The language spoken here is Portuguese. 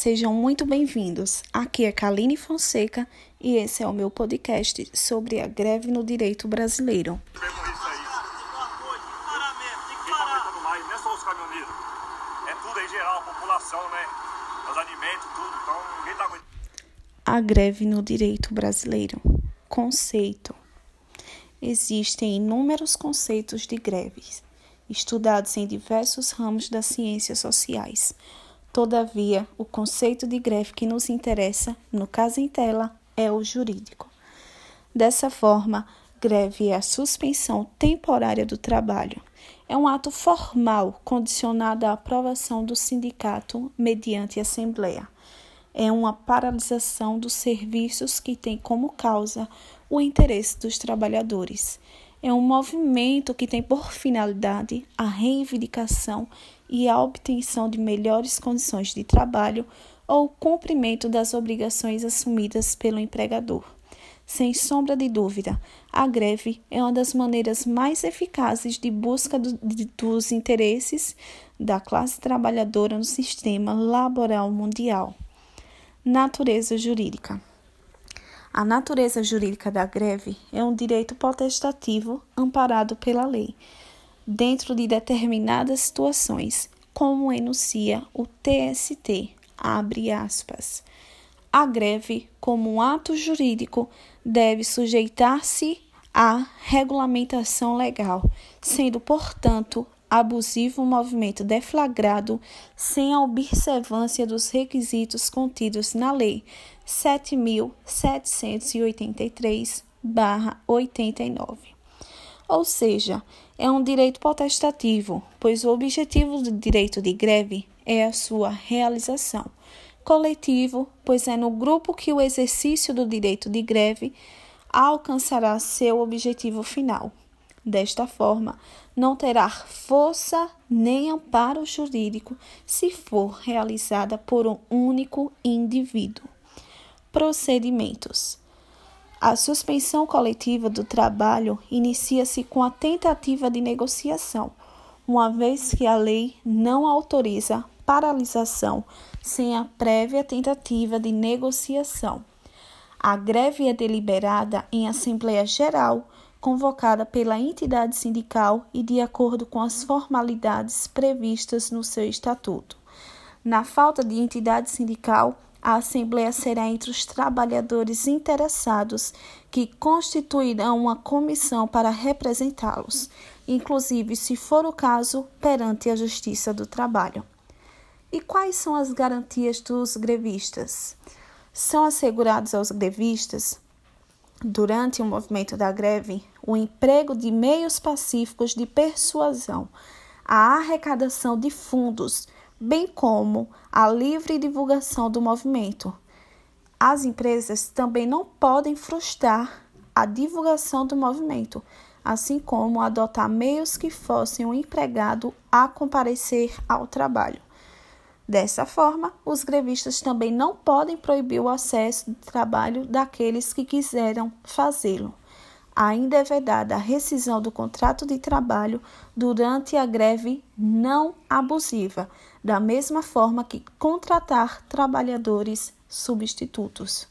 sejam muito bem-vindos. Aqui é Kaline Fonseca e esse é o meu podcast sobre a greve no direito brasileiro. A greve no direito brasileiro. Conceito. Existem inúmeros conceitos de greves, estudados em diversos ramos das ciências sociais. Todavia, o conceito de greve que nos interessa, no caso em tela, é o jurídico. Dessa forma, greve é a suspensão temporária do trabalho. É um ato formal condicionado à aprovação do sindicato mediante assembleia. É uma paralisação dos serviços que tem como causa o interesse dos trabalhadores é um movimento que tem por finalidade a reivindicação e a obtenção de melhores condições de trabalho ou cumprimento das obrigações assumidas pelo empregador. Sem sombra de dúvida, a greve é uma das maneiras mais eficazes de busca do, de, dos interesses da classe trabalhadora no sistema laboral mundial. Natureza jurídica. A natureza jurídica da greve é um direito potestativo amparado pela lei, dentro de determinadas situações, como enuncia o TST, abre aspas. A greve, como um ato jurídico, deve sujeitar-se à regulamentação legal, sendo, portanto, abusivo movimento deflagrado sem a observância dos requisitos contidos na Lei 7.783-89. Ou seja, é um direito potestativo, pois o objetivo do direito de greve é a sua realização. Coletivo, pois é no grupo que o exercício do direito de greve alcançará seu objetivo final. Desta forma, não terá força nem amparo jurídico se for realizada por um único indivíduo. Procedimentos: A suspensão coletiva do trabalho inicia-se com a tentativa de negociação, uma vez que a lei não autoriza paralisação sem a prévia tentativa de negociação. A greve é deliberada em Assembleia Geral convocada pela entidade sindical e de acordo com as formalidades previstas no seu estatuto. Na falta de entidade sindical, a Assembleia será entre os trabalhadores interessados que constituirão uma comissão para representá-los, inclusive, se for o caso, perante a Justiça do Trabalho. E quais são as garantias dos grevistas? São assegurados aos grevistas durante o movimento da greve, o emprego de meios pacíficos de persuasão, a arrecadação de fundos, bem como a livre divulgação do movimento. As empresas também não podem frustrar a divulgação do movimento, assim como adotar meios que fossem o empregado a comparecer ao trabalho. Dessa forma, os grevistas também não podem proibir o acesso de trabalho daqueles que quiseram fazê-lo. Ainda é vedada a rescisão do contrato de trabalho durante a greve não abusiva, da mesma forma que contratar trabalhadores substitutos.